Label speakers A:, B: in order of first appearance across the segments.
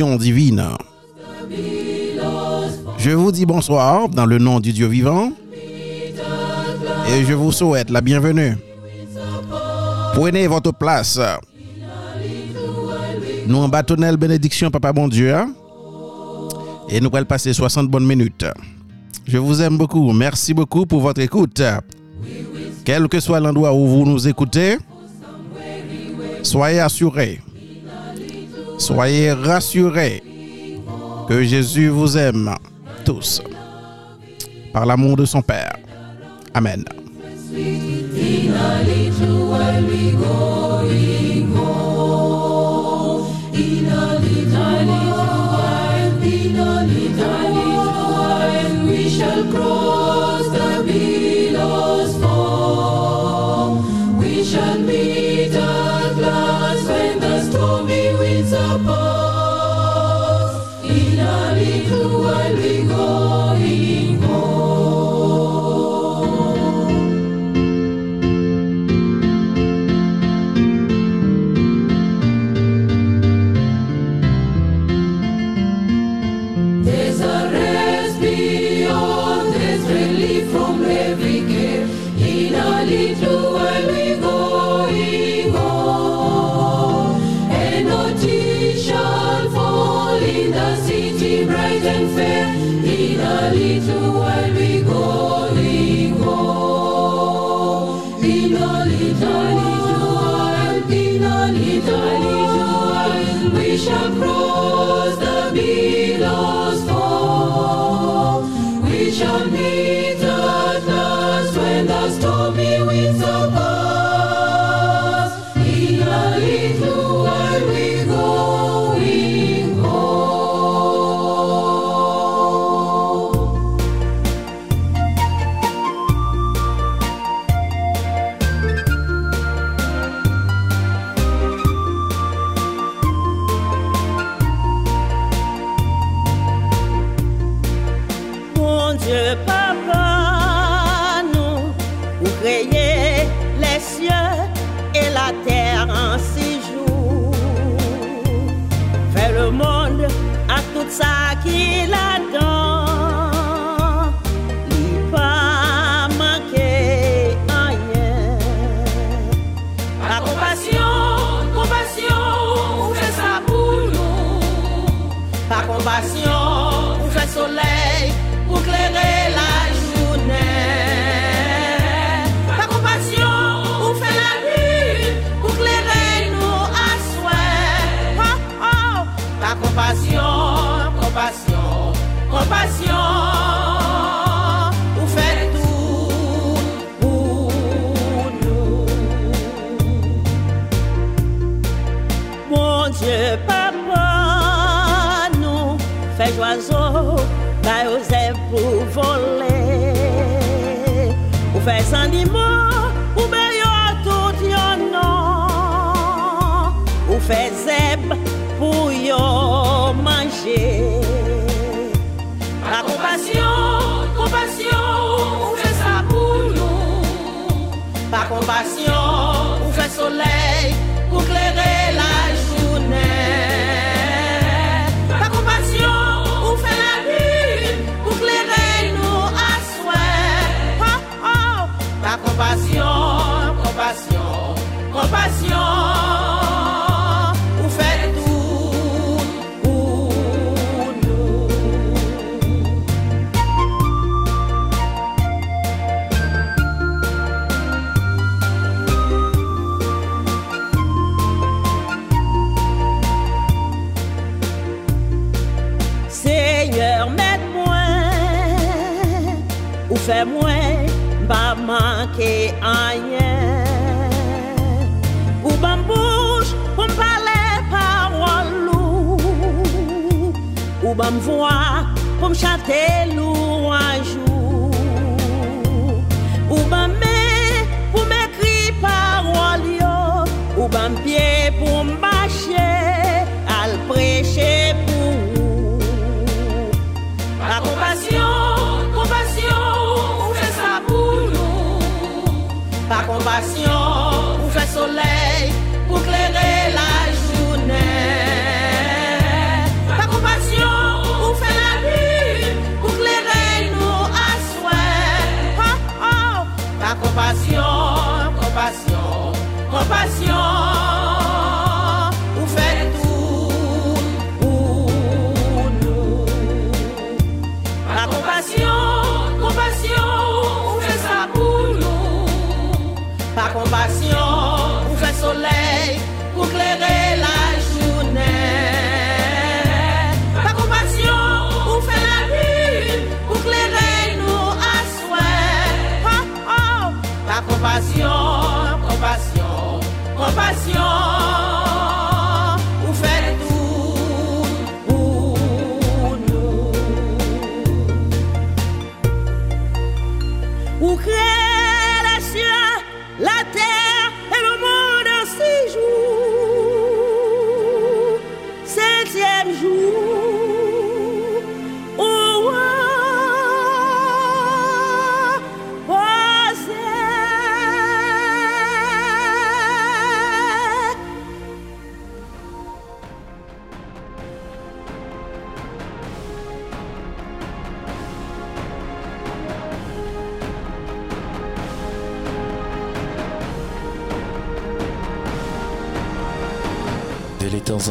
A: divine. Je vous dis bonsoir dans le nom du Dieu vivant et je vous souhaite la bienvenue. Prenez votre place. Nous en bâtonnel bénédiction, Papa bon Dieu. Hein. Et nous allons passer 60 bonnes minutes. Je vous aime beaucoup. Merci beaucoup pour votre écoute. Quel que soit l'endroit où vous nous écoutez, soyez assurés Soyez rassurés que Jésus vous aime tous par l'amour de son Père. Amen.
B: saque pour éclairer la journée. Ta compassion ou fait la lune pour éclairer nous à souhait. Oh, oh. Ta compassion, compassion, compassion. pou ba mvwa, pou m chate louanjou. Par compassion, compassion,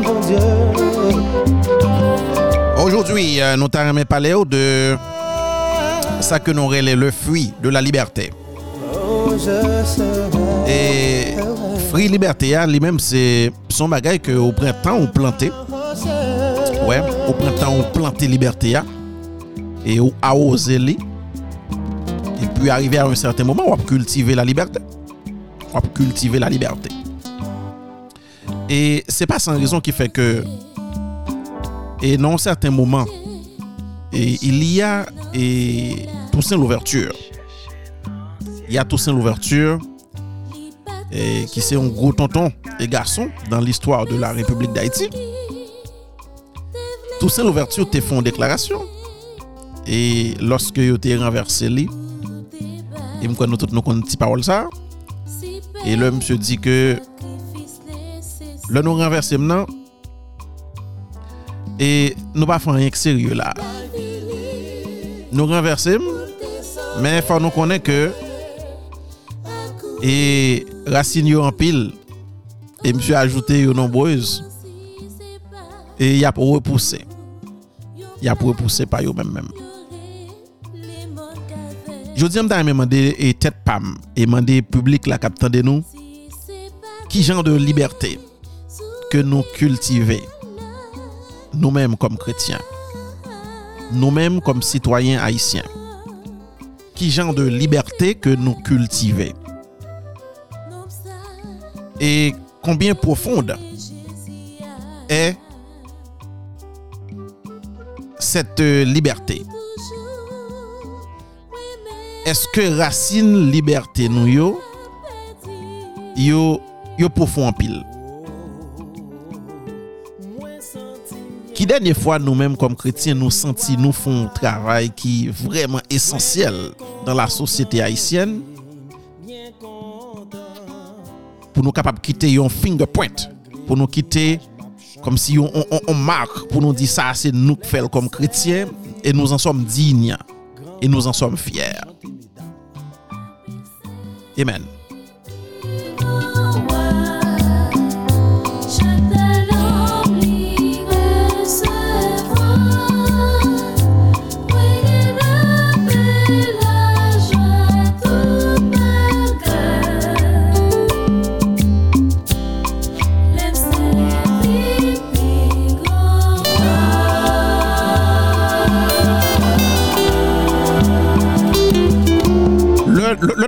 C: Mon Dieu.
A: Aujourd'hui, nous t'avons parlé de ça que nous relève le fruit de la liberté. Et fruit liberté, hein, lui-même, c'est son bagage que au printemps, on plantait. Ouais, au printemps, on plantait liberté. hein, Et on arrosait les. Et puis, arrivé à un certain moment, on va cultiver la liberté. On va cultiver la liberté. Et c'est pas sans raison qui fait que, et dans un certain moment, et il y a et Toussaint l'ouverture. Il y a Toussaint l'ouverture. qui c'est un gros tonton et garçon dans l'histoire de la République d'Haïti. Toussaint Louverture te fon deklarasyon. E loske yo te renverse li, e mkwen nou tout nou kon ti parol sa, e lè mse di ke, lè nou renverse mnen, e nou pa fon yek serye la. Nou renverse m, men fon nou konen ke, e rasin yo an pil, e mse ajoute yo nombreuse, e yap repousse m. y a repoussé par eux même même. Je dis à demander et tête pam et demander public la cap de nous qui genre de liberté que nous cultiver nous-mêmes comme chrétiens nous-mêmes comme citoyens haïtiens qui genre de liberté que nous cultiver et combien profonde est cette liberté. Est-ce que racine liberté nous yo yo yo profond en pile? Qui dernière fois nous-mêmes comme chrétiens nous senti nous font un travail qui est vraiment essentiel dans la société haïtienne pour nous capables de quitter un fingerprint, pour nous quitter comme si on, marque, pour nous dire ça c'est nous qui faisons comme chrétiens et nous en sommes dignes et nous en sommes fiers. Amen.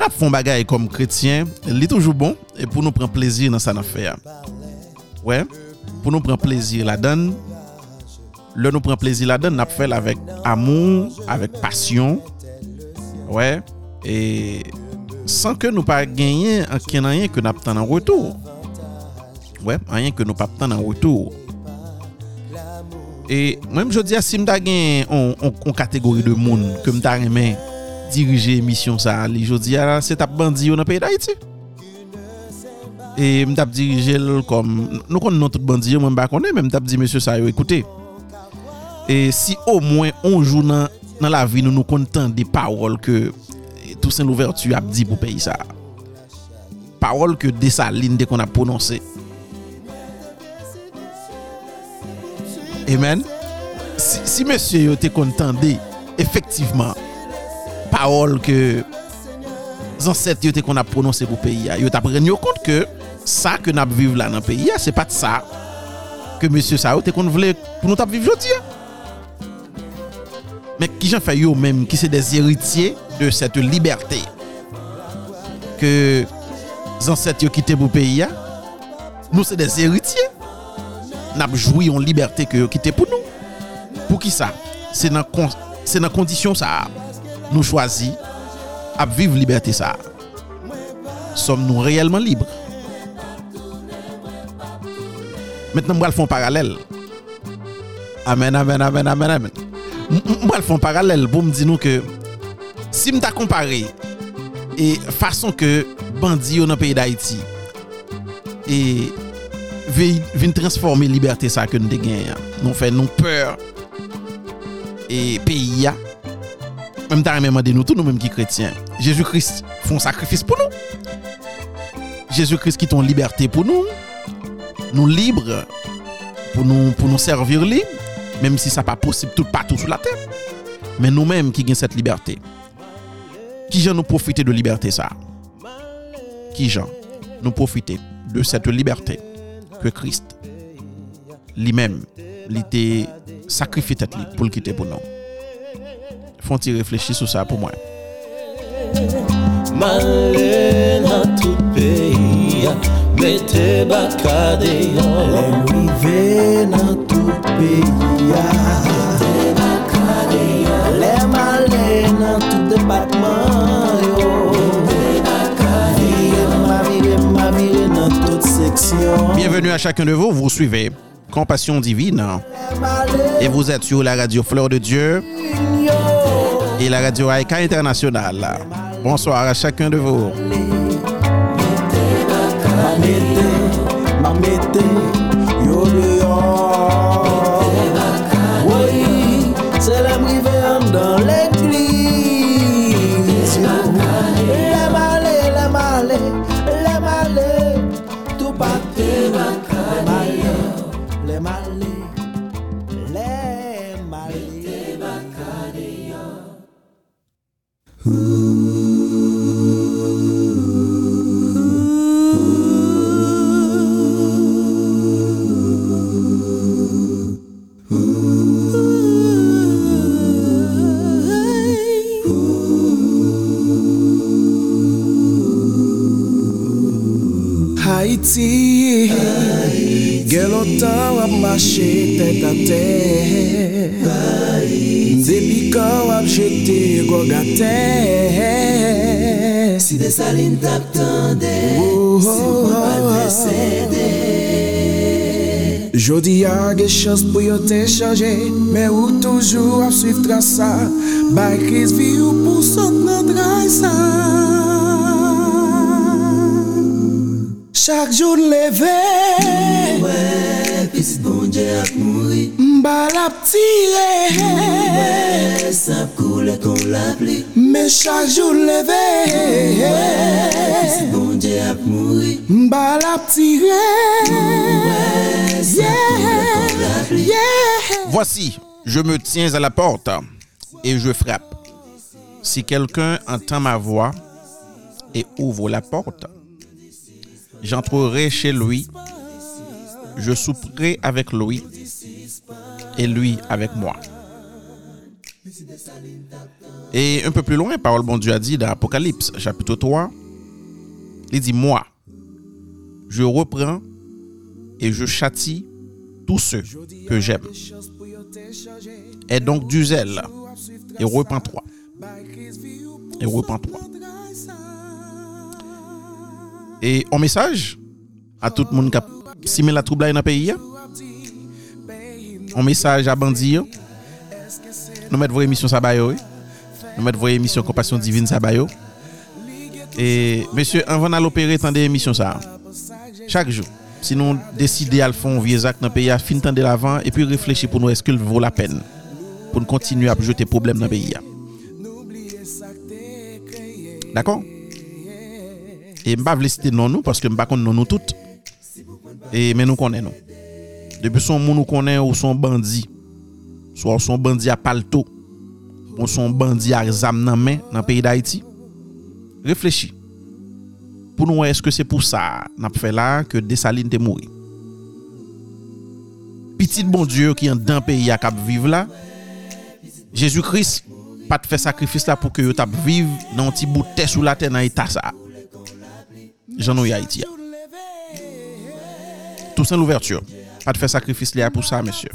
A: ap fon bagay kom kretyen, li toujou bon, e pou nou pren plezir nan sa nan fè ya. Wè, pou nou pren plezir la dan, le nou pren plezir la dan, nap fèl avèk amoun, avèk pasyon, wè, e san ke nou pa genyen anken anyen ke nap tan nan wotou. Wè, anyen ke nou pa tan nan wotou. E, mwen mjodi asim da gen on, on, on kategori de moun, ke mta remen, dirije emisyon sa li jodi a se tap bandi yo nan peyi da iti. E mtap dirije l kom, nou kon non tout bandi yo mwen bakone, men mtap di monsye sa yo ekoute. E si o mwen onjou nan, nan la vi nou nou kontan de parol ke Toussaint Louverture ap di pou peyi sa. Parol ke de sa lin de kon ap prononse. Amen. Si, si monsye yo te kontan de, efektiveman, parol ke zanset yo te kon ap prononse pou peyi ya. Yo tap ren yo kont ke sa ke nap viv la nan peyi ya, se pat sa ke monsye sa yo te kon vle pou nou tap viv jodi ya. Mek ki jan fay yo menm ki se des eritye de sete liberté ke zanset yo kite pou peyi ya, nou se des eritye nap jwi yon liberté ke yo kite pou nou. Pou ki sa? Se nan, kon, se nan kondisyon sa ap. nous choisis à vivre liberté ça. Sommes-nous réellement libres Maintenant, nous allons faire un parallèle. Amen, amen, amen, amen, amen. Nous allons faire un parallèle pour me dire que si je comparé et façon que bandits dans le pays d'Haïti et viennent transformer liberté ça que nous avons nous faisons nous peur et pays même même nous tous nous mêmes qui chrétiens. Jésus-Christ font sacrifice pour nous. Jésus-Christ qui ton liberté pour nous. Nous libres pour nous servir lui même si ça pas possible tout partout sur la terre. Mais nous-mêmes qui avons cette liberté. Qui gens nous profiter de liberté ça? Qui gens nous de cette liberté que Christ lui-même il sacrifié pour le quitter pour nous? Font-ils réfléchir sur ça pour moi.
C: Male nan tout peyi Mete bakade yon Rive nan tout peyi Mete bakade yon Le male nan tout departman yo Mete bakade yon Ma vive, ma bénédiction.
A: Bienvenue à chacun de vous. Vous suivez Compassion Divine et vous êtes sur la radio Fleur de Dieu et la radio Aïka Internationale. Bonsoir à chacun de vous.
C: lontan wap mache tèt a tè Depi kan wap jete gwo gate Si de salin tap tande, oh, Si ou kon wap oh, presede oh. Jodi a ge chans pou yo te chanje Men ou toujou ap suiv trasa Bay kriz vi ou pou sot nan dray sa. Chak joun leve Mbal ap tire
D: Ouais, sa koule kon la pli
C: Men chak joun leve
D: Pisit bon Dieu ap mouri
C: Mbal ap tire
D: Ouais, sa koule kon la pli
A: Voici, je me tiens à la porte et je frappe. Si quelqu'un entend ma voix et ouvre la porte, j'entrerai chez lui, je souperai avec lui et lui avec moi. Et un peu plus loin, parole bon Dieu a dit dans Apocalypse chapitre 3, il dit, moi, je reprends et je châtie tous ceux que j'aime. Aie donc du zèle et repens-toi. Et repens-toi. Et un message à tout le monde qui a simé la trouble dans le pays. un message à Bandi. Nous mettons vos émissions Sabayo. Nous mettons vos émissions Compassion Divine Sabayo. Et monsieur, avant d'aller opérer, tant émissions ça. Chaque jour. Si nous décidons à le faire, vieux acte dans le pays, à fin de l'avant et puis réfléchir pour nous, est-ce qu'il vaut la peine pour nous continuer à jeter problème dans le pays. D'accord Et je ne vais pas citer non nous parce que je ne connais pas non, nous toutes. Et mais nous connaissons nous. Depi son moun ou konen ou son bandi. So ou son bandi a palto. Ou son bandi a zam nan men nan peyi da iti. Reflechi. Pou nou wè eske se pou sa nap fè la ke desaline te mouri. Pitit bon Diyo ki yon dan peyi a kap vive la. Jezu Kris pat fè sakrifis la pou ke yo tap vive nan ti boutè sou la tè nan ita sa. Janou ya iti ya. Tout sen l'ouverture. Pas de faire sacrifice là pour ça, monsieur.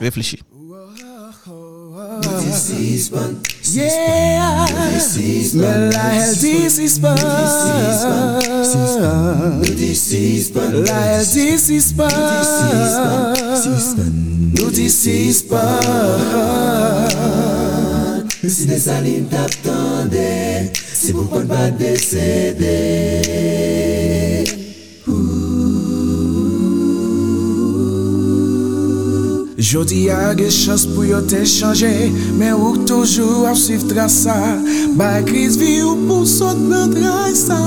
A: Réfléchis.
C: Yeah, men la hel disispan La hel disispan Nou disispan
D: Si de salin tap tande, si pou kon pa desede
C: Jodi a ge chans pou yo te chanje Men ou toujou ap suiv trasa. Ba kriz vi ou pou sot nan trai sa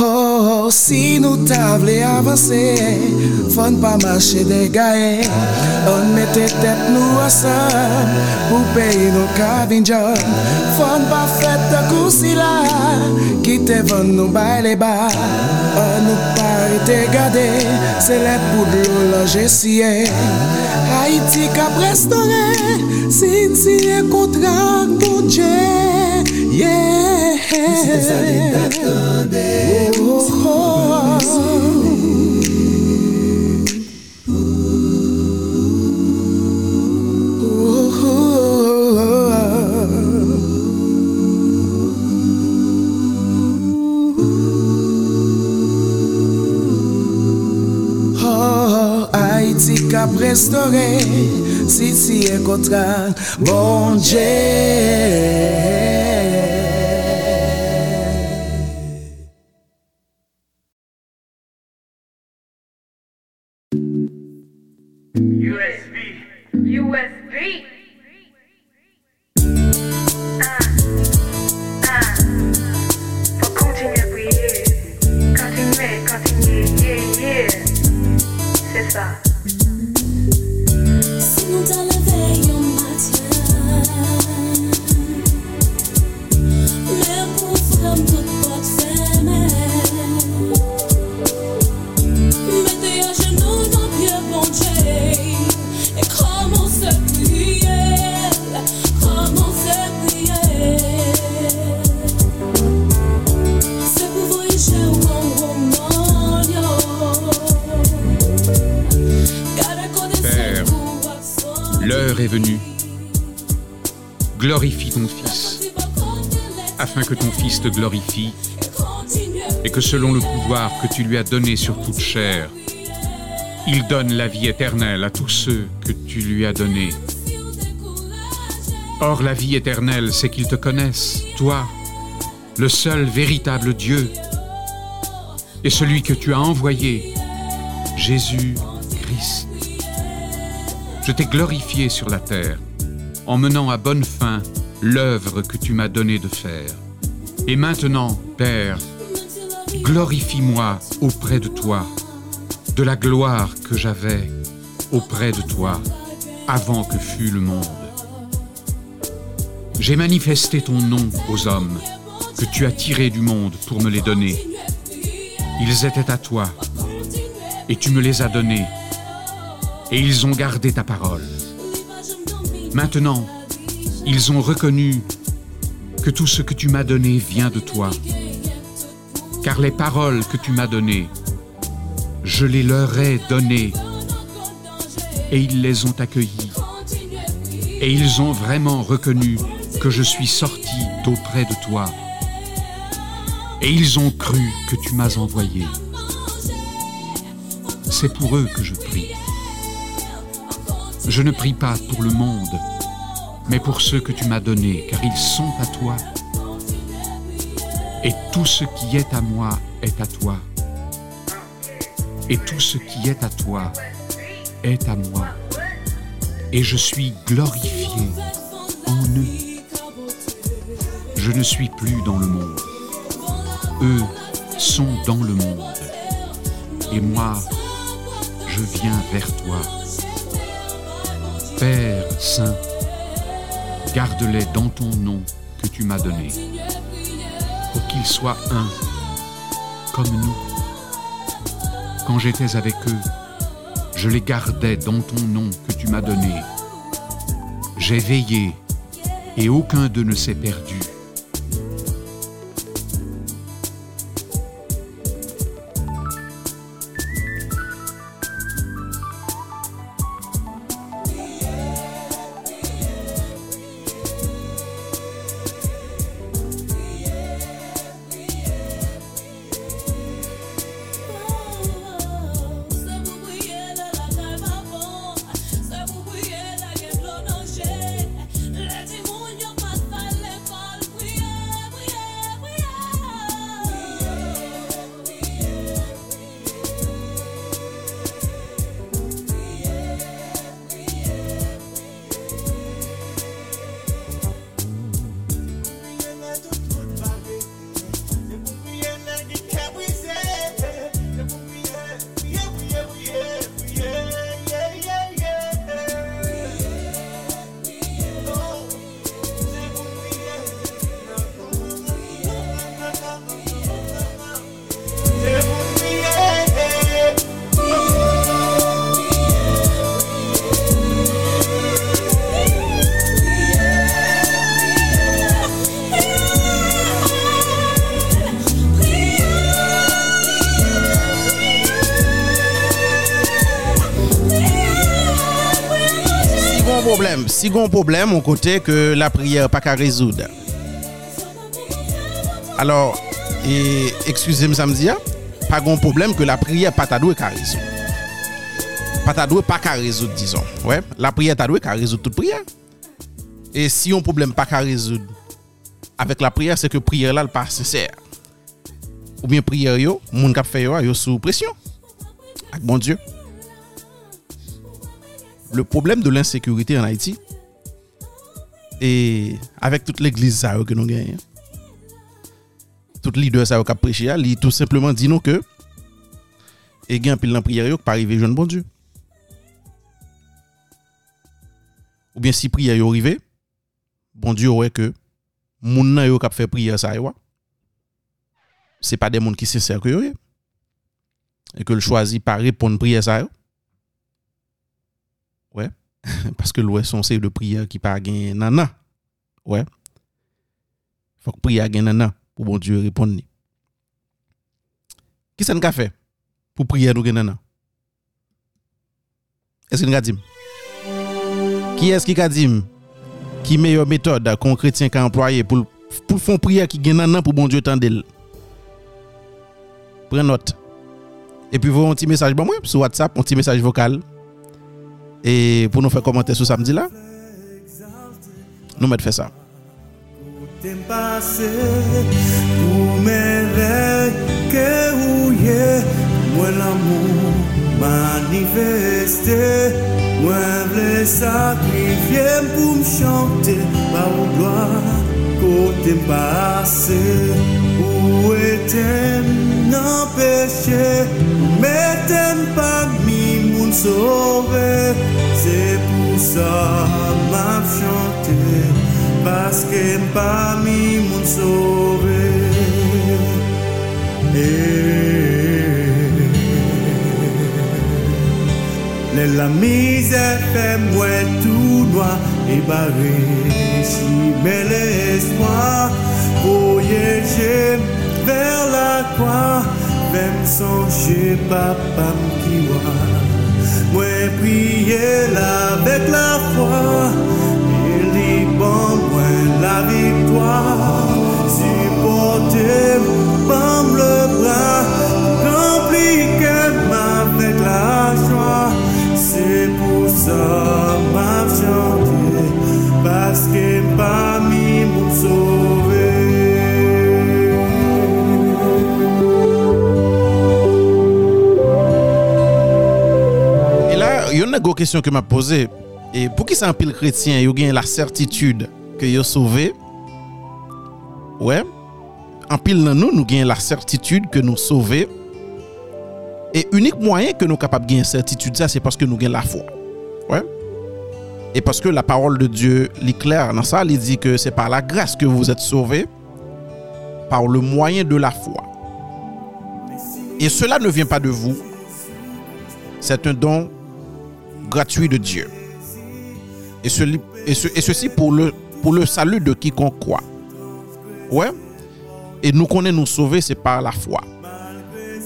C: Oh. Oh, oh, si nou ta vle avanse, fon pa mache de degae On mette tet nou asan, pou peyi nou kabinjan Fon pa fet fete kousi la, kite von nou bay le ba. On nou pare te gade, se le poudlou loje siye. Haiti ka prestore, sin siye kontrak boudje Yeah. Oh, Haïti tic up restaurant, si est contre mon Dieu.
E: Est. Glorifie ton Fils, afin que ton Fils te glorifie, et que selon le pouvoir que tu lui as donné sur toute chair, il donne la vie éternelle à tous ceux que tu lui as donnés. Or la vie éternelle, c'est qu'ils te connaissent, toi, le seul véritable Dieu, et celui que tu as envoyé, Jésus-Christ. Je t'ai glorifié sur la terre, en menant à bonne fin l'œuvre que tu m'as donné de faire. Et maintenant, Père, glorifie-moi auprès de toi, de la gloire que j'avais auprès de toi avant que fût le monde. J'ai manifesté ton nom aux hommes que tu as tirés du monde pour me les donner. Ils étaient à toi, et tu me les as donnés, et ils ont gardé ta parole. Maintenant, ils ont reconnu que tout ce que tu m'as donné vient de toi, car les paroles que tu m'as données, je les leur ai données, et ils les ont accueillies, et ils ont vraiment reconnu que je suis sorti d'auprès de toi, et ils ont cru que tu m'as envoyé. C'est pour eux que je prie. Je ne prie pas pour le monde, mais pour ceux que tu m'as donnés, car ils sont à toi. Et tout ce qui est à moi est à toi. Et tout ce qui est à toi est à moi. Et je suis glorifié en eux. Je ne suis plus dans le monde. Eux sont dans le monde. Et moi, je viens vers toi. Père Saint, garde-les dans ton nom que tu m'as donné, pour qu'ils soient un, comme nous. Quand j'étais avec eux, je les gardais dans ton nom que tu m'as donné. J'ai veillé, et aucun d'eux ne s'est perdu.
A: Si gon problem, on kote ke la prière pa ka rezoud. Alors, et, excusez-moi samedi, ya, pa gon problem ke la prière pa ta ka rezoud. pas ta pas qu'à résoudre, disons. Ouais, la prière ta qu'à résoudre toute prière. Et si un problème pas qu'à résoudre avec la prière, c'est que prière là, elle pas sincère. Ou bien prière yo, moun kap fait yo, yo sous pression. Avec bon Dieu. Le problème de l'insécurité en Haïti, e avèk tout l'Eglise sa yo ke nou genyen. Tout lider sa yo kap preche ya, li tout simplement di nou ke e gen apil nan priyer yo k pa rive joun bon Diyo. Ou bien si priyer yo rive, bon Diyo wè ke moun nan yo kap fe priyer sa yo wè. Se pa de moun ki sincer ke yo ye. E ke l chwazi pa repon priye sa yo. Ouè. Ouais. Parce que l'ouest son c'est de prière qui pas gen nana. Ouais. Faut que prière gen nana pour bon Dieu répondre. Qui ça n'a fait pour prière nous gen nana? Est-ce que nous dit? Qui est-ce qui a dit? Qui meilleure méthode qu'un chrétien a employé pour pour faire prière qui gen nana pour bon Dieu tendel? Prends note. Et puis, vous un petit message bon, moi, sur WhatsApp, un petit message vocal. Et pour nous faire commenter ce samedi là, nous mettons faire ça.
F: Manifeste Mwen vle sakrifye pou m chante Pa ou gloa kote m pase Ou etem nan peche Metem pa mi sauvé c'est pour ça m'a chanté parce que pas mi moun sauvé Et la misère fait moi tout noir et barré. Si bel espoir voyager vers la croix. Même songer papa qui là avec la foi. Et liban moi la victoire. Supporter pomme le bras rempli que avec la joie c'est pour ça
A: question que m'a posée. Et pour qui ça un pile chrétien, il y a la certitude que il sauvé? Ouais. En pile dans nous, nous avons la certitude que nous sauvés. Et unique moyen que nous sommes capables de gagner certitude, c'est parce que nous avons la foi. Ouais. Et parce que la parole de Dieu est claire dans ça, il dit que c'est par la grâce que vous êtes sauvés, par le moyen de la foi. Et cela ne vient pas de vous, c'est un don gratuit de Dieu. Et, ceci pour le, salut de quiconque croit. Ouais. Et nous connaissons nous sauver, c'est par la foi.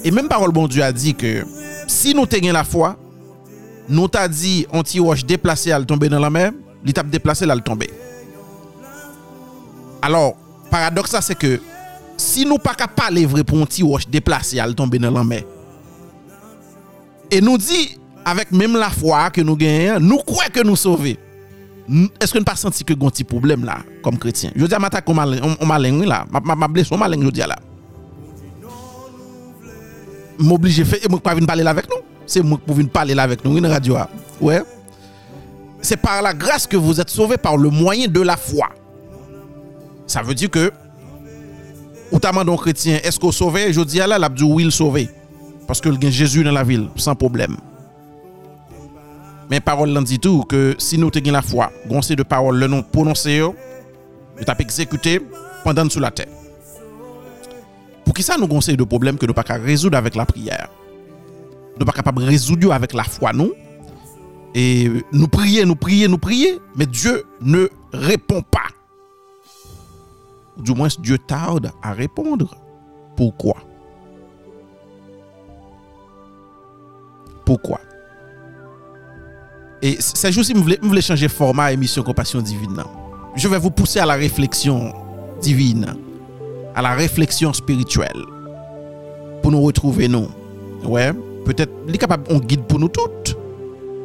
A: Et même parole bon Dieu a dit que si nous tenons la foi, nous t'a dit on t'y roche déplacé à le tomber dans la mer, l'étape déplacée là le tomber. Alors, paradoxe c'est que si nous pas capable vrai pour un petit roche déplacé à le tomber dans la mer. Et nous dit avec même la foi que nous gagnons, nous croyons que nous sauvons. Est-ce que nous pas senti que un petit problème là comme chrétien? Je dis à m'attaque on malin on malin là, m'a blessé on malin je dis là. M'oblige fait et moi pas venir parler là avec nous. C'est moi qui venir parler là avec nous une radio. ah. Ouais. C'est par la grâce que vous êtes sauvés par le moyen de la foi. Ça veut dire que ou t'as chrétien, est-ce qu'on sauvé Je dis à là, l'a dit oui, il sauvé. Parce que Jésus dans la ville, sans problème. Mais parole l'en dit tout que si nous avons la foi, gon c'est de parole le nom prononcé nous t'as exécuté pendant sous la terre. Pour qui ça nous conseille de problèmes que nous pas capable résoudre avec la prière? Nous pas capable de résoudre avec la foi nous? Et nous prier, nous prier, nous prier, mais Dieu ne répond pas. Du moins Dieu tarde à répondre. Pourquoi? Pourquoi? Et c'est juste vous voulez, vous voulez changer format émission Compassion Divine. Je vais vous pousser à la réflexion divine, à la réflexion spirituelle, pour nous retrouver nous. Ouais, peut-être, il est capable, on guide pour nous toutes.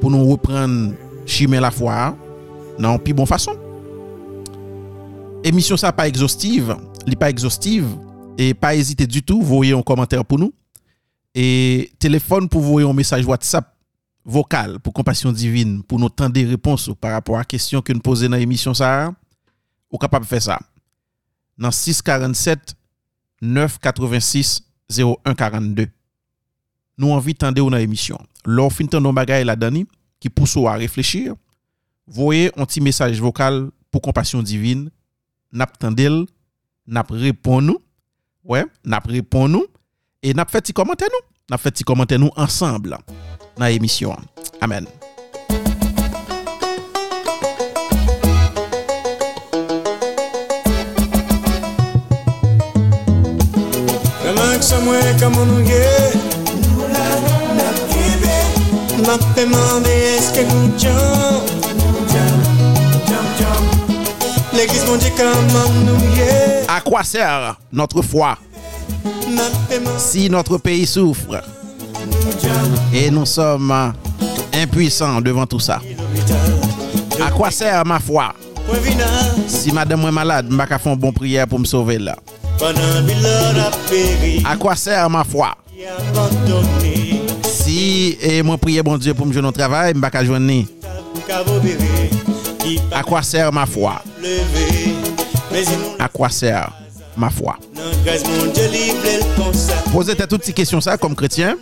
A: pour nous reprendre chimer la foi non puis bon façon. Émission ça pas exhaustive, li pas exhaustive et pas hésiter du tout, voyez un commentaire pour nous et téléphone pour voyer un message WhatsApp vocale pour compassion divine, pour nous tendre des réponses par rapport à la question que nous posons dans l'émission ça, ou capable de faire ça. Dans 647 986 0142. Nous envie de tendre dans l'émission. Lorsque vous nos bagages la dani qui pousse à réfléchir, voyez un petit message vocal pour compassion divine, nap tendel, nap répond nous. Ouais, nap répond nous et nap fait petit commentaire nous. Nap fait petit commentaire nous ensemble. Dans l'émission amen. Notre foi? Si notre pays souffre Et nous sommes impuissants devant tout ça. À quoi sert ma foi Si madame est malade, je vais faire une bonne prière pour me sauver là. À quoi sert ma foi Si et moi prier bon Dieu pour me jouer au travail, je vais joindre. À quoi sert ma foi À quoi sert ma foi posez toutes ces questions ça comme chrétien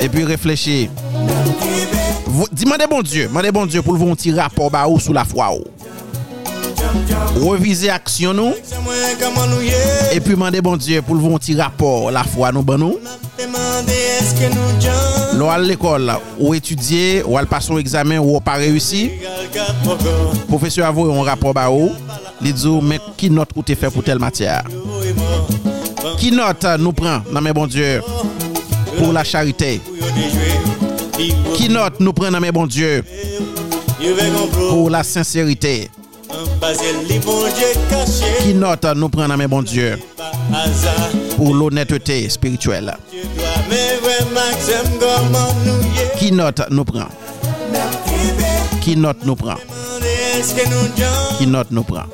A: et puis réfléchir Vous- demandez bon Dieu bon Dieu pour vous un petit rapport bah, ou sous la foi. Reviser action nous. Et puis demandez bon Dieu pour vous un petit rapport la foi nous ban nous. À l'école ou étudier ou à passer un examen ou pas réussi. Professeur a un rapport bah ou il dit mais qui note ou t'es fait pour telle matière? Qui note euh, nous prend? Non mais bon Dieu pour la charité. Qui note nous prend? Non mais bon Dieu pour la sincérité Qui note nous prend non mais bon Dieu. Pour l'honnêteté spirituelle. Qui note nous prend qui note nous prend qui note nous prend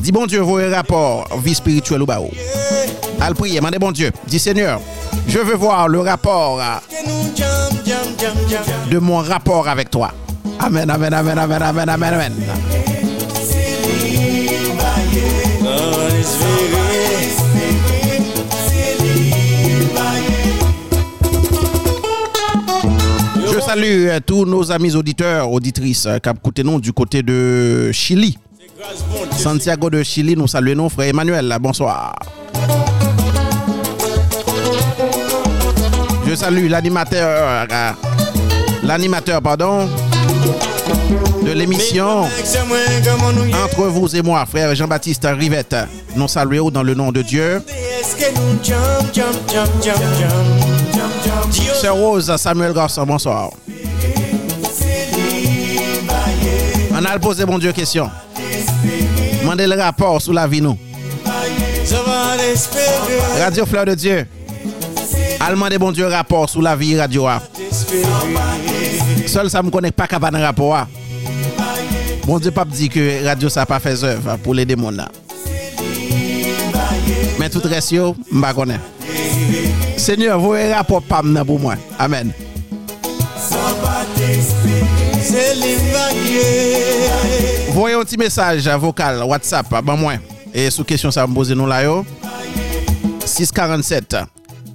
A: dis bon Dieu voyez rapport vie spirituelle ou ou Al prier, mandez bon Dieu. Dis Seigneur, je veux voir le rapport de mon rapport avec toi. Amen, amen, amen, amen, amen, amen, amen. Je salue euh, tous nos amis auditeurs, auditrices euh, qui nous du côté de Chili. Santiago de Chili, nous saluons frère Emmanuel. Bonsoir. Je salue l'animateur, euh, l'animateur, pardon, de l'émission Entre vous et moi, frère Jean-Baptiste Rivette. Nous saluons dans le nom de Dieu. Sœur Rose Samuel Garçon, bonsoir. On a posé bon Dieu question. Mandez le rapport sous la vie nous. Radio Fleur de Dieu. Allemand de bon Dieu rapport sous la vie radio. a. Seul ça me connaît pas capable de rapport. a. Bon Dieu pas dit que radio ça pas fait œuvre pour les démons là. Mais tout reste yo, m'pa connaît. Seigneur, vous rapport pas m'nan pour moi. Amen. Voyez un petit message vocal WhatsApp ban moi et sous question ça me poser nous là yo 647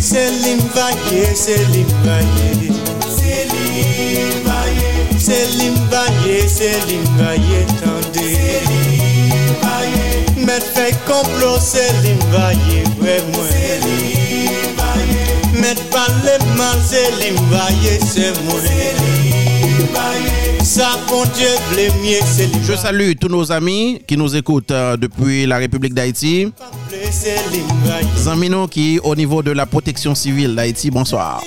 F: Selim Vaye, Selim Vaye. Selim Vaye. Selim Vaye, Selim Vaye Tande. Selim Vaye. Met fè komplo Selim Vaye Wè mwen. Selim Vaye. Met pale man Selim Vaye Se mwen. Selim Vaye
A: Je salue tous nos amis qui nous écoutent euh, depuis la République d'Haïti. nous qui au niveau de la protection civile d'Haïti, bonsoir.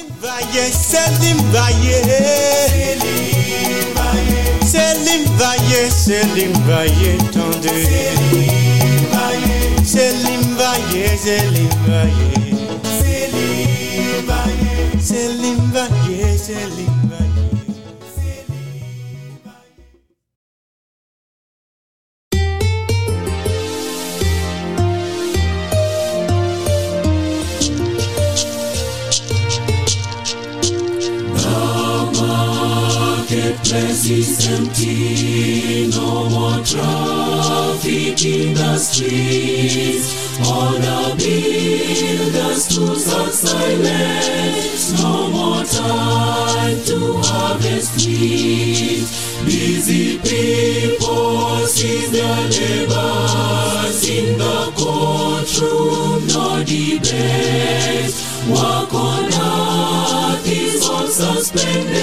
G: Is empty, no more traffic in the streets. All the builders tools are silent, no more time to harvest wheat. Busy people seize their labors in the courtroom, no debate. Walk on all suspended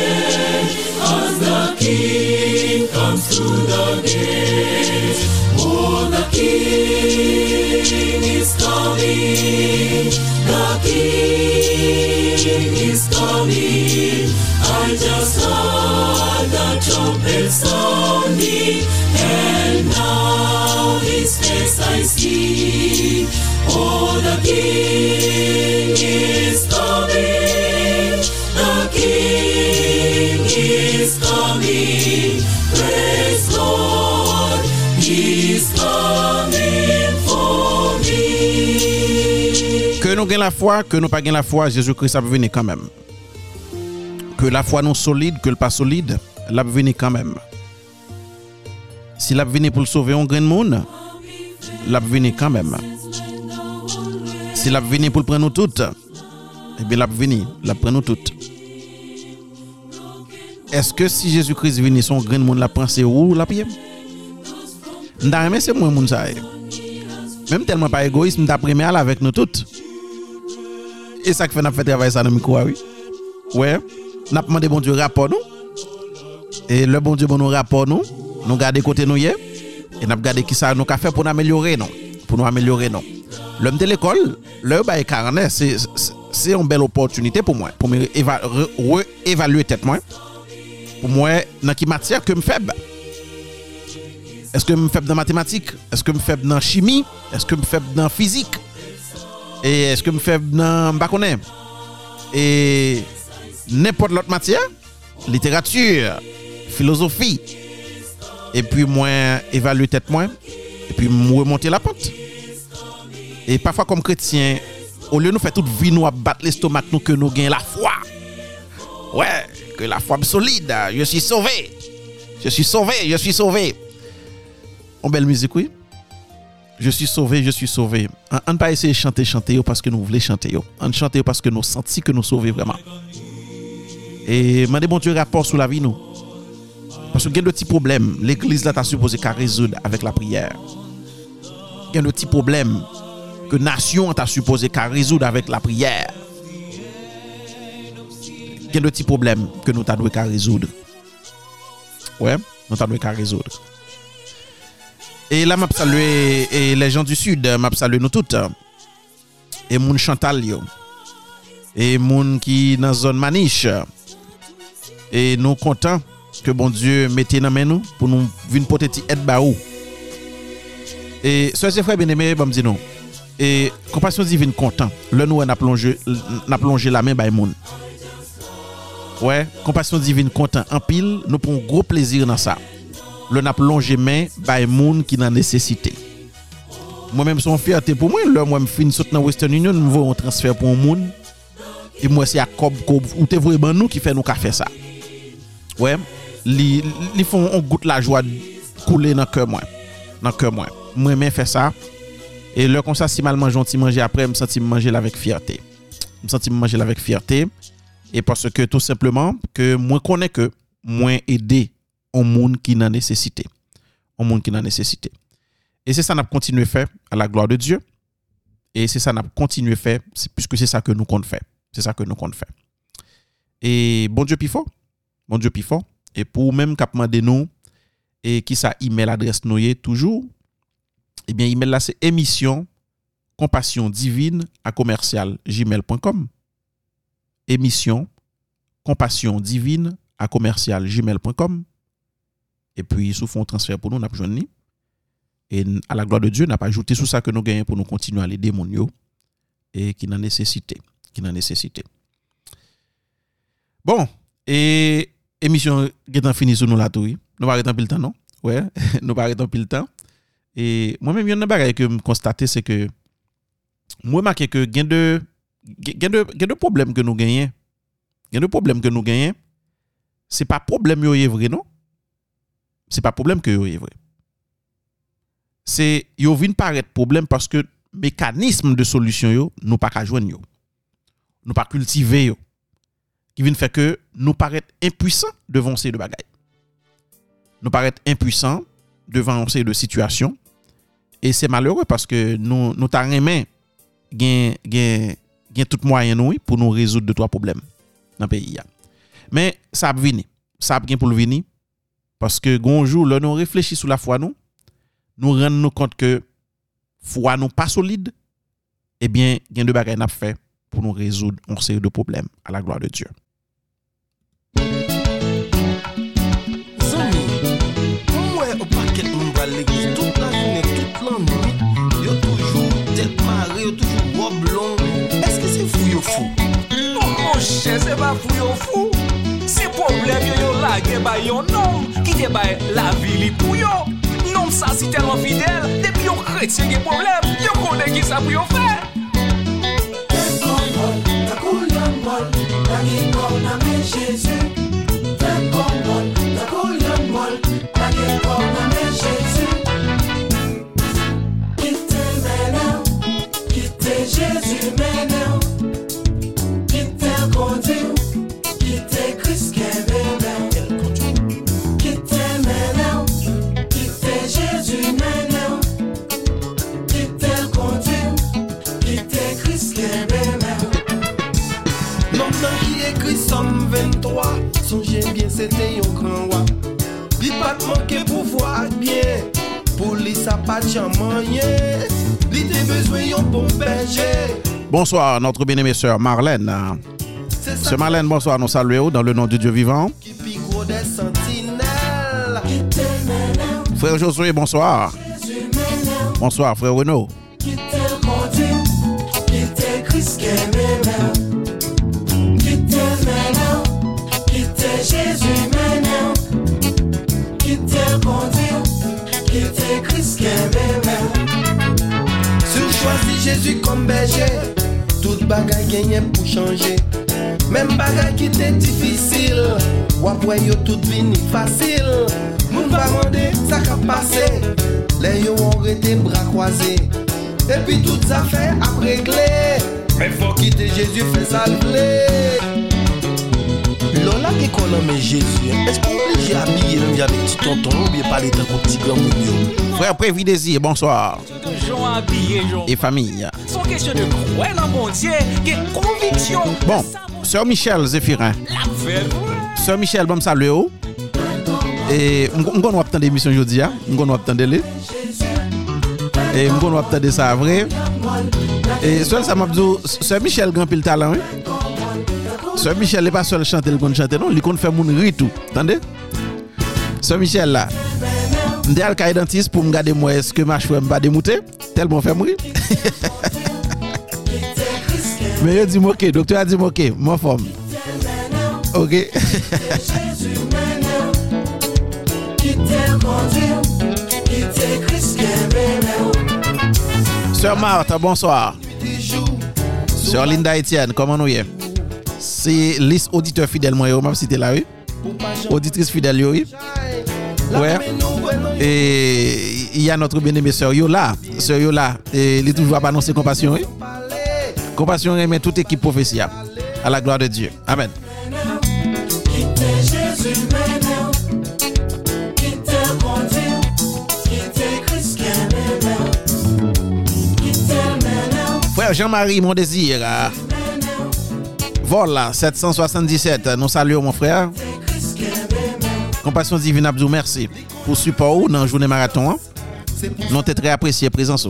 G: as the king comes through the gate. Oh, the king is coming. The king is coming. I just heard the trumpet sounding, and now his face I see. Oh, the king is
A: la foi, que nous pas la foi, Jésus-Christ a venir quand même. Que la foi nous solide, que le pas solide, l'a venir quand même. Si l'a venir pour sauver un grand monde, l'a venir quand même. Si l'a venir pour prendre nous toutes, eh bien l'a venir, l'a toutes. Est-ce que si Jésus-Christ venait son grand monde la c'est où la pied? C'est moi. Même tellement pas égoïste, m'da avec nous toutes. Et ça qui fait n'a fait travail ça dans micro ah oui. Ouais, n'a demandé bon Dieu rapport nous. Et le bon Dieu bon nous rapport nous, nous garder côté nous hier et n'a garder qui ça nous qu'a fait pour nous améliorer non, pour nous améliorer non. L'homme de l'école, le bail carnet c'est c'est une belle opportunité pour moi pour me réévaluer tête moi. Pour moi dans qui matière que me faible. Est-ce que me faible dans mathématiques, est-ce que me faible dans chimie, est-ce que me faible dans physique Et est-ce que me faible dans m'pa connais Et n'importe l'autre matière, littérature, philosophie. Et puis moi évaluer tête moi et puis remonter la pente. Et parfois comme chrétien, au lieu de nous faire toute vie nous à battre l'estomac nous que nous gagnons la foi. Ouais, que la foi est solide, je suis sauvé. Je suis sauvé, je suis sauvé. On belle musique, oui. Je suis sauvé, je suis sauvé. On ne pas essayer de chanter, chanter parce que nous voulons chanter. On chante parce que nous senti que nous sauvés vraiment. Et mandez bon Dieu rapport sur la vie nous. Parce que il y a de petits problèmes. L'église là t'a supposé qu'à résoudre avec la prière. Il y a de petits problèmes que nation t'a supposé qu'à résoudre avec la prière. Il y a de petits problèmes que nous t'a dû qu'à résoudre. Ouais, nous t'a dû qu'à résoudre. E la map salwe e le jan du sud, map salwe nou tout. E moun Chantal yo. E moun ki nan zon maniche. E nou kontan ke bon Diyo mette nan men nou pou nou vin poteti et ba ou. E so se fwe beneme, bom di nou. E kompasyon di vin kontan. Le nou an a plonje la men bay moun. Ouè, ouais, kompasyon di vin kontan. An pil, nou pon gro plezir nan sa. le nap longe men bay moun ki nan nesesite. Mwen menm son fiyate pou mwen, lè mwen fin sot nan Western Union, mwen vou yon transfer pou moun, e mwen se akob kob, ou te vou e ban nou ki fè nou ka fè sa. Wè, li, li fon on gout la jwa koule nan ke mwen, nan ke mwen. Mwen men fè sa, e lè kon sa si mal manjon ti manje apre, mwen senti manje la vek fiyate. Mwen senti manje la vek fiyate, e parce ke tout simplement, ke mwen konen ke mwen ede un monde qui n'a nécessité. Un monde qui n'a nécessité. Et c'est ça n'a continué faire à la gloire de Dieu. Et c'est ça n'a continué faire c'est- puisque c'est ça que nous compte faire. C'est ça que nous compte faire. Et bon Dieu puis fort. Bon Dieu puis fort. Et pour même kap mande nous, et qui sa email adresse nous toujours, eh bien, email là, c'est émission compassion divine à commercial gmail.com. Émission compassion divine à commercial gmail.com. Et puis, sous fond transfert pour nous, on a besoin Et à la gloire de Dieu, n'a pas ajouté sous ça que nous gagnons pour nous continuer à les démoniaux et qui n'a nécessité. Qui nécessité. Bon, et émission qui est finie sur nous là tout. Nous pas arrêter un peu le temps non? Ouais, nous pas arrêter un peu le temps. Et moi-même il y a une bagaille que me constater c'est que moi marqué que gain de gain de gain de problème que nous gagnons. Gain de problème que nous gagnons. C'est pas problème yo est vrai non? Se pa problem ke yo evre. Se yo vin paret problem paske mekanisme de solusyon yo nou pa kajwen yo. Nou pa kultive yo. Ki vin fè ke nou paret impuisan devan se de bagay. Nou paret impuisan devan se de situasyon. E se malheureux paske nou, nou ta remen gen, gen, gen tout mwayen nou pou nou rezout de to a problem nan peyi ya. Men sa ap vini. Sa ap gen pou l vini. Parce que gon jour là nous réfléchissons sur la foi nous nous rendons compte que foi nous pas solide eh bien gain de bagailles n'a fait pour nous résoudre une série de problèmes à la gloire de Dieu.
H: chè se pa fou yo fou. Se problem yo yo lage bay yo nom. Ki te bay la vili pou yo. Nom sa si telman fidel Depi yo kretien gen problem Yo konen ki sa pou yo fè
D: Fèm kon mol, takou yon mol Lage kon ame Jésus Fèm kon mol, takou yon mol Lage kon ame
I: Jésus Kite men nou Kite Jésus men Sonje bien sete yon gran wa Li pat manke pou vwa ak bien Pou li sa pat chan manye Li te bezwen yon bon berger
A: Bonsoir, notre bien-aimée sœur Marlène. Sœur Marlène, bonsoir, nous saluons dans le nom de Dieu vivant. Frère Josué, bonsoir. Bonsoir, frère Renaud.
D: Jésus
I: kom berger. Tout bagay genyen pou chanje Même bagay qui était difficile. Wapwe yo tout vini fasil Moun va mande sa ka pase Le yo on rete bras croisés. Et puis tout ça fait ap regle Mais faut quitter Jésus fait salve Lola ki konan men Jésus Est-ce qu'on oblige habiller même avec petit tonton Ou bien parler d'un petit grand moun yo
A: Frère Prévi Désir, bonsoir. Et famille. Bon, Sœur Michel Zéphirin. Sœur Michel, bon salut. oh. Et on va attendre l'émission aujourd'hui. On va attendre les. Et on va attendre ça vrai. Et seul ça m'a dit, Sœur Michel grand pile talent. Sœur Michel n'est pas seul chanter, le qu'on chanter non, il compte faire mon rire tout. Attendez? Sœur Michel là. M'dé al kay dentiste pour me garder moi est-ce que ma cheveux pas démouter tellement fait mourir. Mais il dit OK, docteur a dit OK. OK.
D: Jésus maintenant, quitte conduit, quitte Christ qui est
A: Sœur Marthe, bonsoir. Sœur Linda Etienne, comment nous y est? C'est liste auditeur fidèle moi, yo, même là. Auditrice fidèle, yo, oui. Ouais. Et il y a notre bien-aimé sœur Yola. Sœur Yola, il est toujours pas annoncer compassion, oui. Compassion remet toute équipe prophétiale. À la gloire de Dieu. Amen. Frère Jean-Marie, mon désir. euh, Vol 777. Nous saluons mon frère. Compassion Divine Abdou, merci pour support dans journée marathon. hein. Nous t'es très apprécié présence.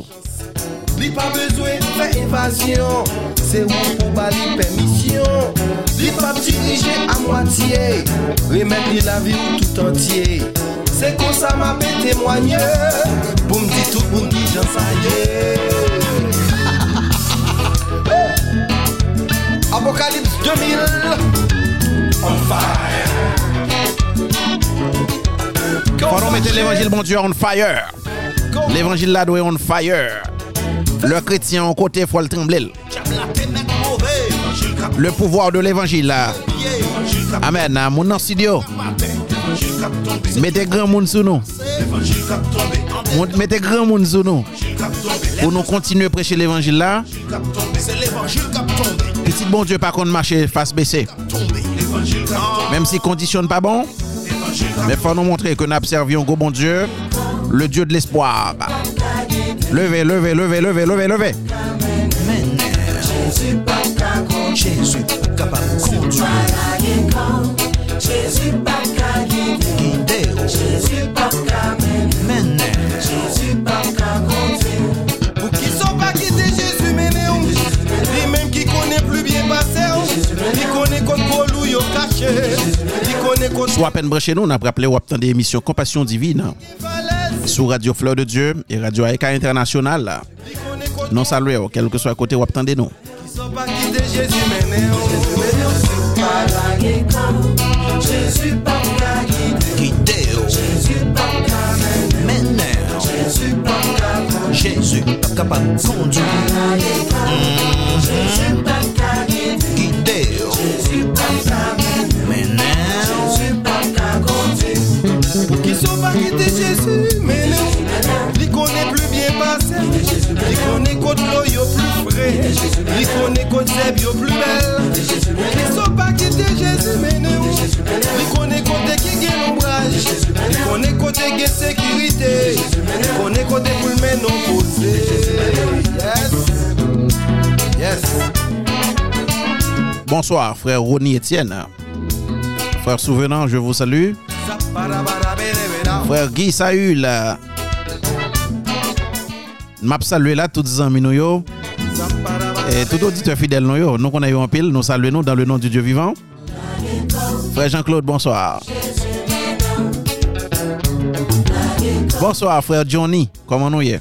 I: Li pa bezwe fè evasyon Se ou pou bali permisyon Li pa dirije a moitié. Remet li la vi ou tout entier. Se kon sa ma pe témoigne. Pou m di tout moun ki jan sa ye Apocalypse 2000 On fire
A: Faut mettre l'évangile bon Dieu on fire. L'évangile là doit on fire. Le chrétien en côté faut le trembler. Le pouvoir de l'évangile là. Amen. ah, Mon studio. Mettez grand monde sous nous. Mettez grand monde sous nous. Pour nous continuer à prêcher l'évangile là. Petit bon Dieu par contre marcher face baissée. Même si condition pas bon. Mais faut nous montrer que nous observions gros bon Dieu, le Dieu de l'espoir. Levez, levez, levez, levez, levez, levez. Soit à peine branché nous, on a rappelé ou attendre émission Compassion Divine sur Radio Fleur de Dieu et Radio Aïka International. Non salué, quel que soit côté ou attendez nous.
I: Sont pas quitté Jésus ou
D: Jésus
I: Ki sou pa kite jesu mene Li konen plu bie pase Li konen kote lo yo plu fre Li konen kote zeb yo plu bel Ki sou pa kite jesu mene Li konen kote ki gen ombraj Li konen kote gen sekirite Li konen kote pou lmen non pose Yes. Yes.
A: Bonsoir frère Ronnie Etienne. Frère Souvenant, je vous salue. Frère Guy Saül. M'a salué là tous les amis nous. Et tout auditeur fidèle nous. Nous eu en pile, nous saluons nous dans le nom du Dieu vivant. Frère Jean-Claude, bonsoir. Bonsoir, frère Johnny. Comment nous y est?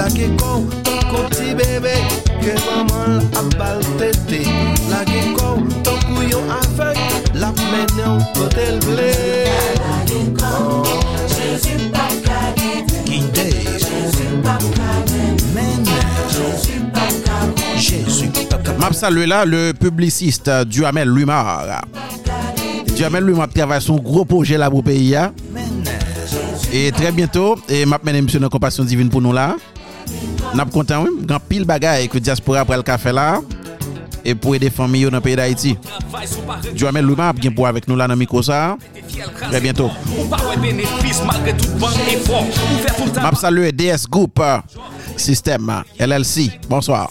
I: Lage kou, ton konti bebe Ke maman ap bal tete. Lage kou, ton kou yo avek La mene ou kote l ble.
D: Lage kou, jesu
J: pa
D: kade Kite, jesu
J: pa
D: kade Mene, jesu
J: pa kade Jesu
A: pa kade Map salwe la le publiciste Duhamel Lumar. Duhamel Lumar travaye son gros proje la pou peyi ya Mene. Et très bientôt, et maintenant, monsieur, dans Compassion Divine pour nous là. Nap kontan wim, gan pil bagay ke diaspora pral ka fe la E pou ede fami yo nan peyi da iti Djouamel
H: Louma ap gen pou avek nou la nan Mikosa Ve bientou
A: Map salue DS Group. System, LLC. Bonsoir.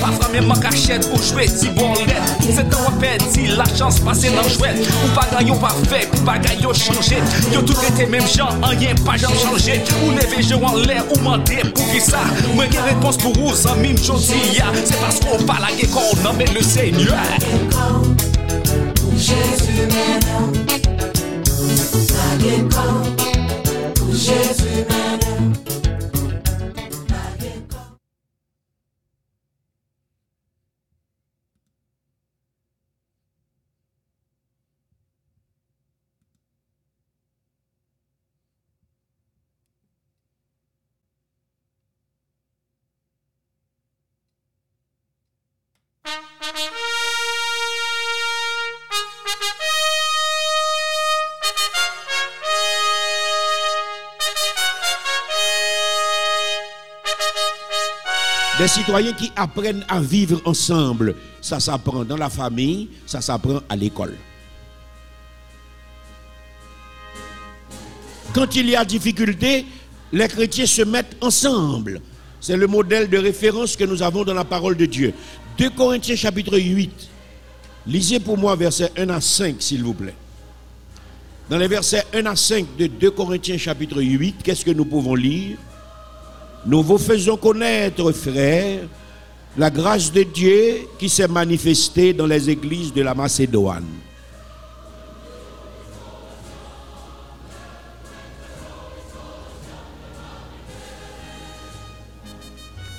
H: Pafra men man kachet ou jwe ti bon let Se tan wapè di la chans pase nan jwet Ou bagay yo pa fek, ou bagay yo chanje Yo tout rete menm jan, an yen pa jan chanje Ou leve je wan lè, ou mande pou ki sa Mwen gen repons pou ou zan mim jodi ya Se pasko pala ge kon nan men le seigneur.
D: Jésus kon, pou jesu menan Sa
K: Des citoyens qui apprennent à vivre ensemble. Ça s'apprend dans la famille, ça s'apprend à l'école. Quand il y a difficulté, les chrétiens se mettent ensemble. C'est le modèle de référence que nous avons dans la parole de Dieu. 2 Corinthiens chapitre 8. Lisez pour moi versets 1 à 5, s'il vous plaît. Dans les versets 1 à 5 de 2 Corinthiens chapitre 8, qu'est-ce que nous pouvons lire? Nous vous faisons connaître, frères, la grâce de Dieu qui s'est manifestée dans les églises de la Macédoine.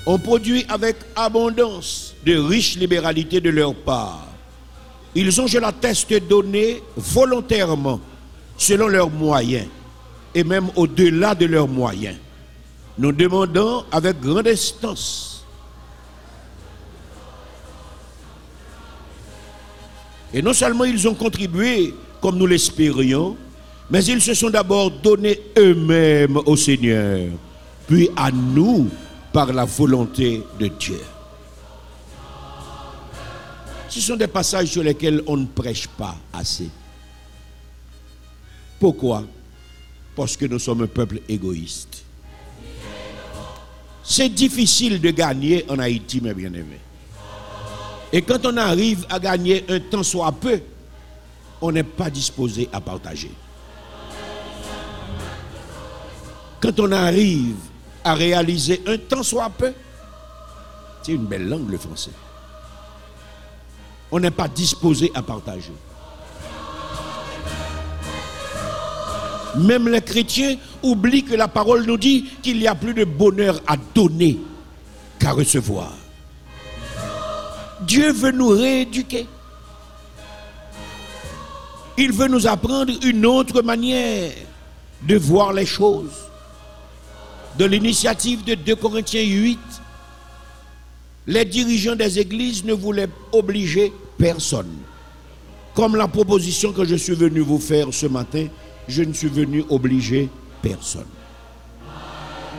K: ont produit avec abondance de riches libéralités de leur part. Ils ont, je l'atteste, donné volontairement, selon leurs moyens, et même au-delà de leurs moyens. Nous demandons avec grande instance. Et non seulement ils ont contribué comme nous l'espérions, mais ils se sont d'abord donnés eux-mêmes au Seigneur, puis à nous par la volonté de Dieu. Ce sont des passages sur lesquels on ne prêche pas assez. Pourquoi? Parce que nous sommes un peuple égoïste. C'est difficile de gagner en Haïti, mes bien-aimés. Et quand on arrive à gagner un temps soit peu, on n'est pas disposé à partager. Quand on arrive à réaliser un temps soit peu, c'est une belle langue le français. On n'est pas disposé à partager. Même les chrétiens oublient que la parole nous dit qu'il y a plus de bonheur à donner qu'à recevoir. Dieu veut nous rééduquer. Il veut nous apprendre une autre manière de voir les choses. De l'initiative de 2 Corinthiens 8, les dirigeants des églises ne voulaient obliger personne. Comme la proposition que je suis venu vous faire ce matin, je ne suis venu obliger personne.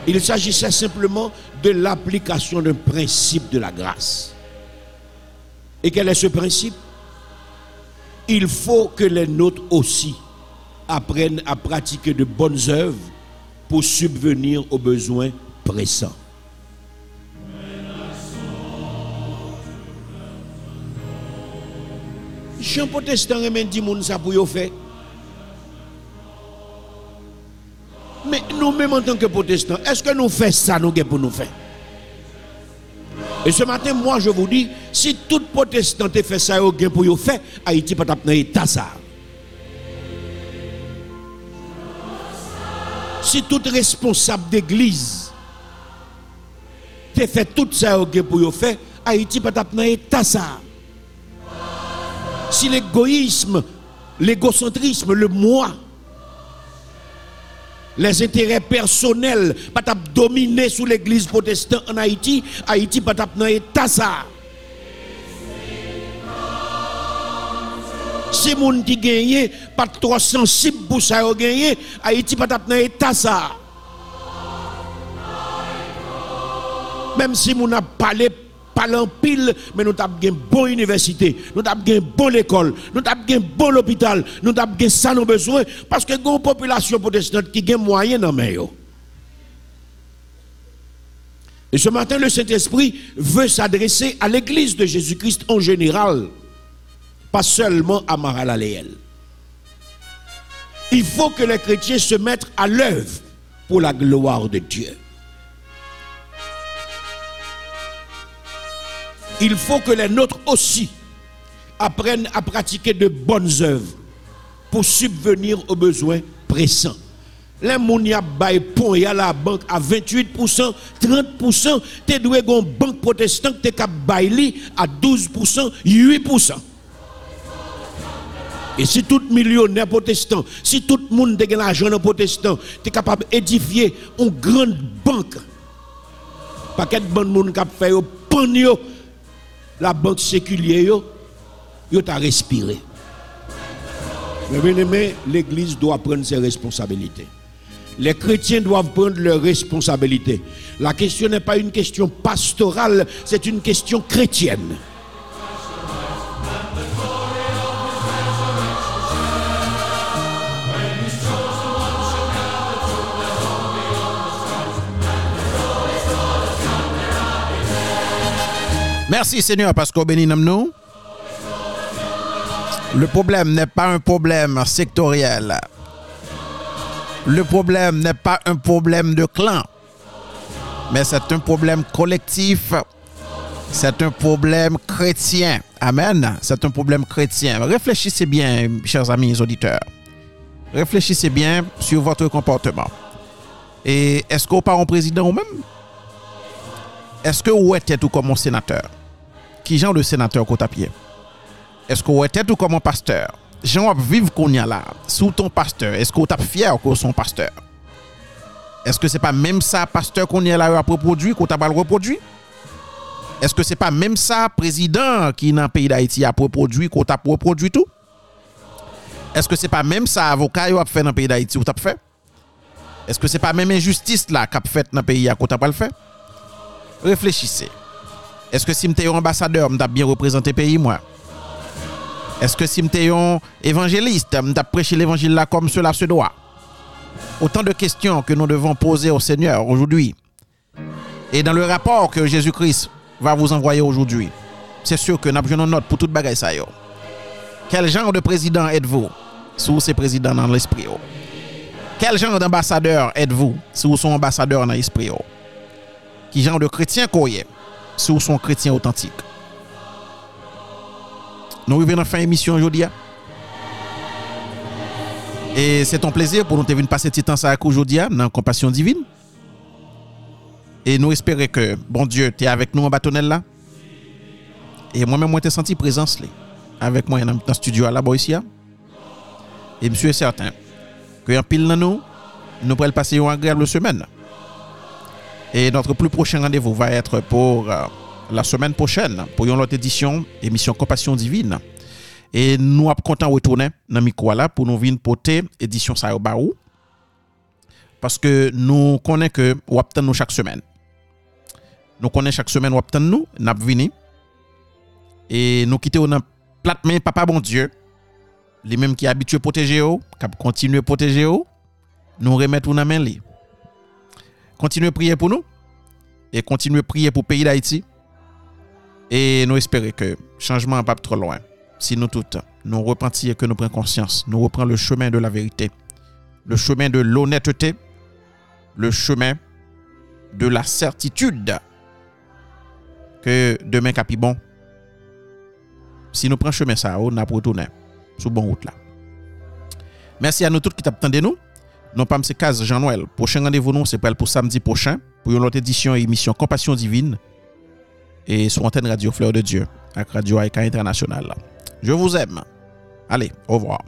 K: Il s'agissait simplement de l'application d'un principe de la grâce. Et quel est ce principe? Il faut que les nôtres aussi apprennent à pratiquer de bonnes œuvres pour subvenir aux besoins pressants. Jean protestant remen di moun sa Mais nous-mêmes en tant que protestants, est-ce que nous faisons ça nous pour nous faire? Et ce matin, moi je vous dis, si tout protestant te fait ça pour yo faire, Haïti pas dans état ça. Si tout responsable d'église fait tout ça pour yo faire, Haïti pas dans état ça si l'égoïsme, l'égocentrisme, le moi, les intérêts personnels pas dominer sous l'église protestante en Haïti, Haïti pas dans état ça. Si moun qui gagne pas trop sensible pour ça gagner, Haïti pas dans état ça. Même si moun a parlé parler en pile, mais nous avons une bonne université, nous avons une bonne école, nous avons un bon hôpital, nous avons ça nos besoins, parce que une population protestante qui a moyen dans main. Et ce matin, le Saint-Esprit veut s'adresser à l'église de Jésus-Christ en général, pas seulement à Maralaléel. Il faut que les chrétiens se mettent à l'œuvre pour la gloire de Dieu. Il faut que les nôtres aussi apprennent à pratiquer de bonnes œuvres pour subvenir aux besoins pressants. Les gens bay pont à la banque à 28%, 30%, tu dois une banque protestante qui à 12%, 8%. Et si tout millionnaire protestant, si tout le monde a l'argent protestant, tu es capable d'édifier une grande banque. Pas de bon monde qui fait la banque séculière, yo t'a respiré. Mais bien aimé, l'Église doit prendre ses responsabilités. Les chrétiens doivent prendre leurs responsabilités. La question n'est pas une question pastorale, c'est une question chrétienne.
A: Merci Seigneur parce qu'au béni nomme nous. Le problème n'est pas un problème sectoriel. Le problème n'est pas un problème de clan. Mais c'est un problème collectif. C'est un problème chrétien. Amen. C'est un problème chrétien. Réfléchissez bien, chers amis auditeurs. Réfléchissez bien sur votre comportement. Et est-ce qu'on part en président ou même? Est-ce que vous êtes tout comme un sénateur? Qui genre de sénateur qu'on tapier? Est-ce que vous êtes tout comme un pasteur? Jean vivre qu'on y a là, sous ton pasteur, est-ce que vous êtes fier que son pasteur? Est-ce que c'est pas même ça, pasteur, qu'on y a là à reproduire, qu'on t'a pas le reproduit? Est-ce que c'est pas même ça, président qui dans le pays d'Haïti a reproduit, qu'on reproduit tout? Est-ce que c'est pas même ça, avocat, a fait dans le pays d'Haïti, ou t'a fait? Est-ce que c'est pas même injustice là qu'a fait dans le pays, qu'on t'a pas le fait? Réfléchissez. Est-ce que si un ambassadeur, m't'a bien représenté pays, moi? Est-ce que si un évangéliste, m't'a prêché l'évangile là comme cela se doit? Autant de questions que nous devons poser au Seigneur aujourd'hui. Et dans le rapport que Jésus-Christ va vous envoyer aujourd'hui, c'est sûr que nous avons note pour toute bagaille ça. Quel genre de président êtes-vous si vous êtes président dans l'esprit? Quel genre d'ambassadeur êtes-vous si vous êtes ambassadeur dans l'esprit? Qui genre de chrétien qu'on est? Si vous êtes chrétien authentique? Nous arrivons dans la fin de l'émission aujourd'hui. hein? Et c'est un plaisir pour nous de passer petit temps aujourd'hui hein, dans Compassion Divine. Et nous espérons que, bon Dieu, tu es avec nous en bâtonnel là. Et moi-même, moi, t'ai senti présence là, avec moi dans le studio là-bas ici. hein. Et je suis certain que en pile nous, nous pourrons passer une agréable semaine. Et notre plus prochain rendez-vous va être pour euh, la semaine prochaine, pour une autre édition, émission Compassion Divine. Et nous sommes contents de retourner dans micro pour nous venir porter édition ça. Parce que nous connaissons que nous nous chaque semaine. Nous connaissons chaque semaine nous nous, nous. Et nous quittons dans plate main papa bon Dieu. Les mêmes qui habitués à protéger qui continuer à protéger nous remettons dans main. Continuez à prier pour nous et continuez à prier pour le pays d'Haïti. Et nous espérons que le changement n'est pas trop loin. Si nous toutes, nous repentir et que nous prenons conscience, nous reprenons le chemin de la vérité, le chemin de l'honnêteté, le chemin de la certitude que demain capi bon. Si nous prenons chemin ça, on a pour retourner sur bonne route là. Merci à nous tous qui t'attendez nous. Non pas M. Kaz Jean-Noël. Prochain rendez-vous nous, c'est pour samedi prochain pour une autre édition et émission Compassion Divine et sur antenne Radio Fleur de Dieu avec Radio Aïka International. Je vous aime. Allez, au revoir.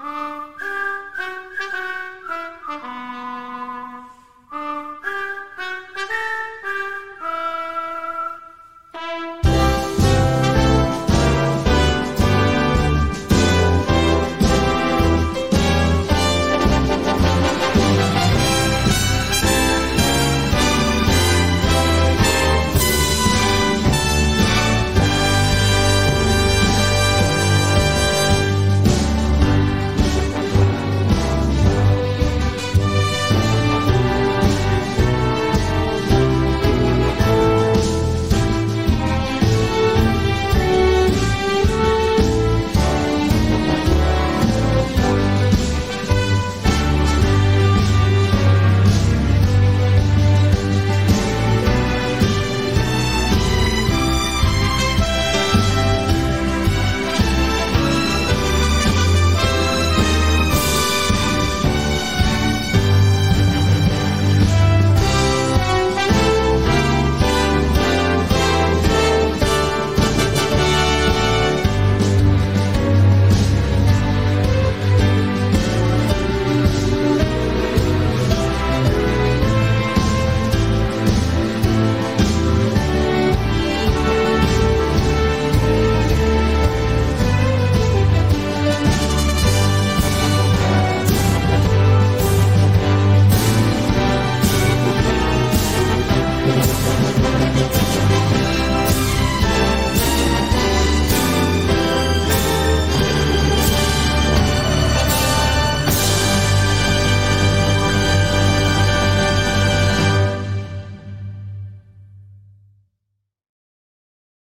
A: Ah.